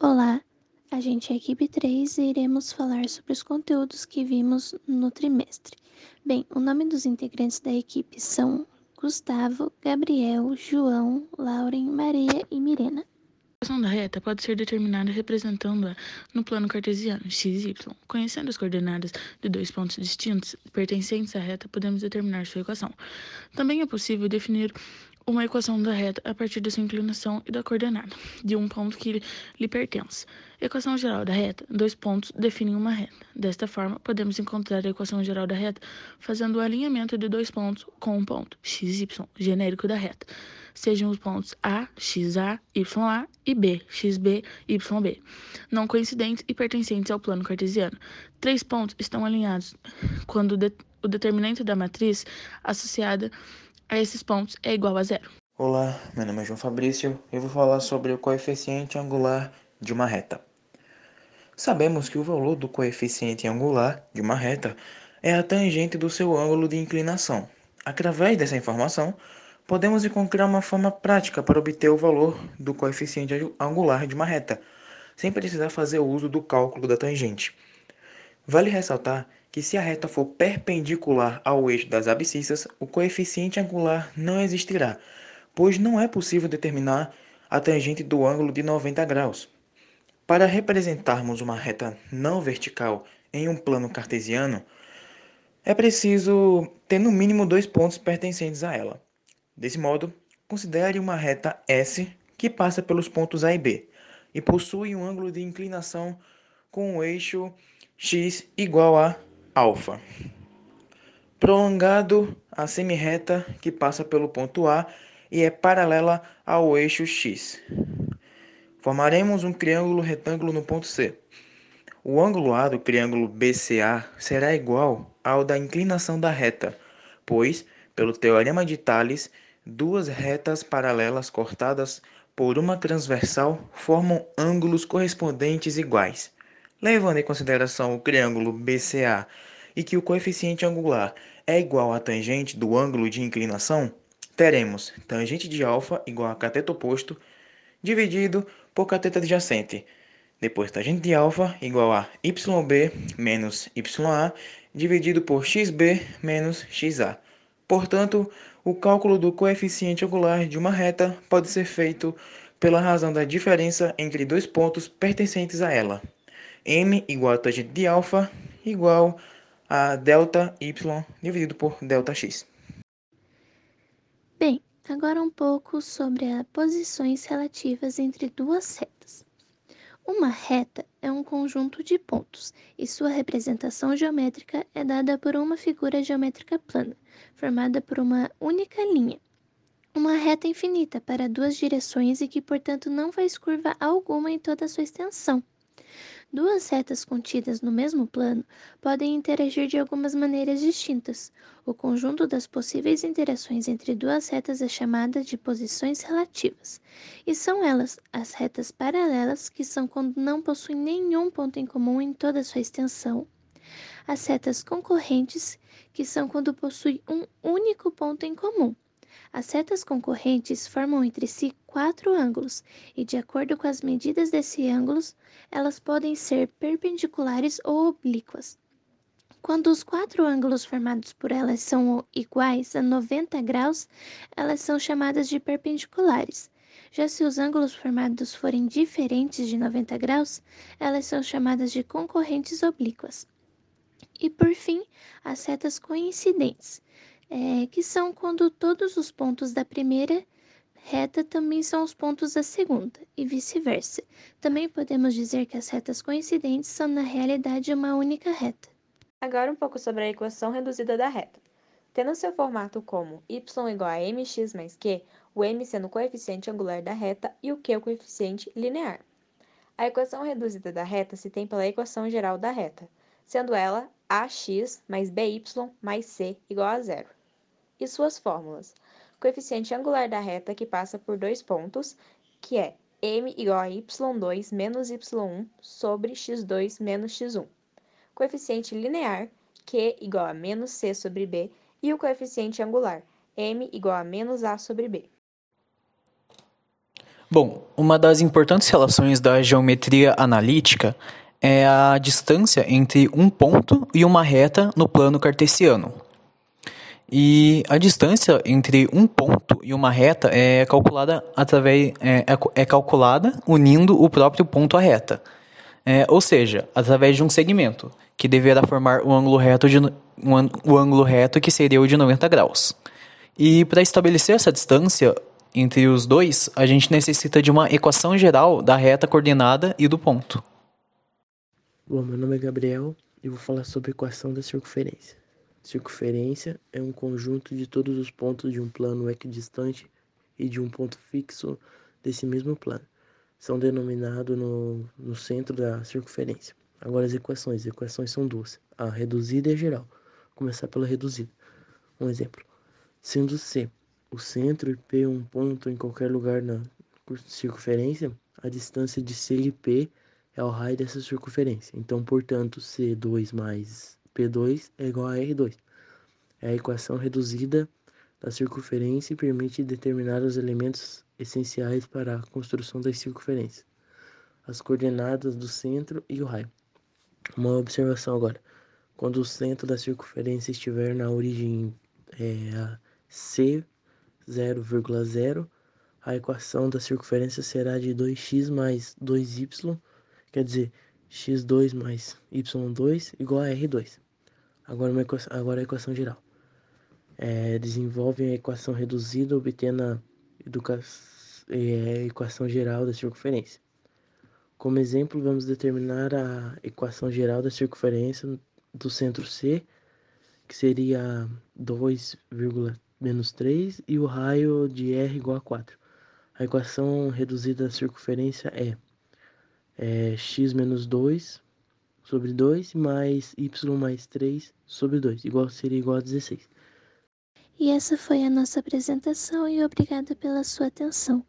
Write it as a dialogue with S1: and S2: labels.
S1: Olá, a gente é a equipe 3 e iremos falar sobre os conteúdos que vimos no trimestre. Bem, o nome dos integrantes da equipe são Gustavo, Gabriel, João, Lauren, Maria e Mirena.
S2: A equação da reta pode ser determinada representando-a no plano cartesiano x e y. Conhecendo as coordenadas de dois pontos distintos pertencentes à reta, podemos determinar sua equação. Também é possível definir uma equação da reta a partir da sua inclinação e da coordenada de um ponto que lhe pertence. Equação geral da reta: dois pontos definem uma reta. Desta forma, podemos encontrar a equação geral da reta fazendo o alinhamento de dois pontos com um ponto x, y, genérico da reta, sejam os pontos A, xa, ya e B, xb, yb, não coincidentes e pertencentes ao plano cartesiano. Três pontos estão alinhados quando o determinante da matriz associada a esses pontos é igual a zero.
S3: Olá, meu nome é João Fabrício e vou falar sobre o coeficiente angular de uma reta. Sabemos que o valor do coeficiente angular de uma reta é a tangente do seu ângulo de inclinação. Através dessa informação, podemos encontrar uma forma prática para obter o valor do coeficiente angular de uma reta, sem precisar fazer uso do cálculo da tangente. Vale ressaltar que se a reta for perpendicular ao eixo das abscissas, o coeficiente angular não existirá, pois não é possível determinar a tangente do ângulo de 90 graus. Para representarmos uma reta não vertical em um plano cartesiano, é preciso ter no mínimo dois pontos pertencentes a ela. Desse modo, considere uma reta S que passa pelos pontos A e B e possui um ângulo de inclinação com o eixo x igual a alfa. Prolongado a semirreta que passa pelo ponto A e é paralela ao eixo x. Formaremos um triângulo retângulo no ponto C. O ângulo A do triângulo BCA será igual ao da inclinação da reta, pois, pelo teorema de Tales, duas retas paralelas cortadas por uma transversal formam ângulos correspondentes iguais levando em consideração o triângulo BCA e que o coeficiente angular é igual à tangente do ângulo de inclinação, teremos tangente de alfa igual a cateto oposto dividido por cateto adjacente. Depois, tangente de alfa igual a yb menos ya dividido por xb menos xa. Portanto, o cálculo do coeficiente angular de uma reta pode ser feito pela razão da diferença entre dois pontos pertencentes a ela m igual a tangente de alfa igual a delta y dividido por delta x.
S1: Bem, agora um pouco sobre as posições relativas entre duas retas. Uma reta é um conjunto de pontos e sua representação geométrica é dada por uma figura geométrica plana, formada por uma única linha. Uma reta infinita para duas direções e que, portanto, não faz curva alguma em toda a sua extensão. Duas retas contidas no mesmo plano podem interagir de algumas maneiras distintas. O conjunto das possíveis interações entre duas retas é chamada de posições relativas, e são elas as retas paralelas, que são quando não possuem nenhum ponto em comum em toda sua extensão, as retas concorrentes, que são quando possuem um único ponto em comum. As setas concorrentes formam entre si quatro ângulos e, de acordo com as medidas desses ângulos, elas podem ser perpendiculares ou oblíquas. Quando os quatro ângulos formados por elas são iguais a 90 graus, elas são chamadas de perpendiculares. Já se os ângulos formados forem diferentes de 90 graus, elas são chamadas de concorrentes oblíquas. E por fim, as setas coincidentes é, que são quando todos os pontos da primeira reta também são os pontos da segunda, e vice-versa. Também podemos dizer que as retas coincidentes são, na realidade, uma única reta.
S4: Agora um pouco sobre a equação reduzida da reta. Tendo seu formato como y igual a mx mais q, o m sendo o coeficiente angular da reta e o q o coeficiente linear. A equação reduzida da reta se tem pela equação geral da reta, sendo ela ax mais by mais c igual a zero. E suas fórmulas. Coeficiente angular da reta que passa por dois pontos, que é m igual a y2 menos y1 sobre x2 menos x1. Coeficiente linear, q igual a menos c sobre b, e o coeficiente angular, m igual a menos a sobre b.
S5: Bom, uma das importantes relações da geometria analítica é a distância entre um ponto e uma reta no plano cartesiano. E a distância entre um ponto e uma reta é calculada através é, é, é calculada unindo o próprio ponto à reta, é, ou seja, através de um segmento que deverá formar o ângulo reto de um, o ângulo reto que seria o de 90 graus. E para estabelecer essa distância entre os dois, a gente necessita de uma equação geral da reta coordenada e do ponto.
S6: Bom, meu nome é Gabriel e vou falar sobre a equação da circunferência. Circunferência é um conjunto de todos os pontos de um plano equidistante e de um ponto fixo desse mesmo plano. São denominados no, no centro da circunferência. Agora as equações. As equações são duas. A reduzida e a geral. Vou começar pela reduzida. Um exemplo. Sendo C o centro e P um ponto em qualquer lugar na circunferência, a distância de C e P é o raio dessa circunferência. Então, portanto, C2 mais P2 é igual a R2. É a equação reduzida da circunferência e permite determinar os elementos essenciais para a construção das circunferências, as coordenadas do centro e o raio. Uma observação agora. Quando o centro da circunferência estiver na origem é, C 0,0, a equação da circunferência será de 2x mais 2y, quer dizer, x2 mais y2 igual a r2. Agora, uma equação, agora a equação geral. É, desenvolve a equação reduzida obtendo a é, equação geral da circunferência. Como exemplo, vamos determinar a equação geral da circunferência do centro C, que seria 2, menos 3 e o raio de r igual a 4. A equação reduzida da circunferência é, é x menos 2 sobre 2 mais y mais 3 sobre 2, igual, seria igual a 16.
S1: E essa foi a nossa apresentação e obrigada pela sua atenção.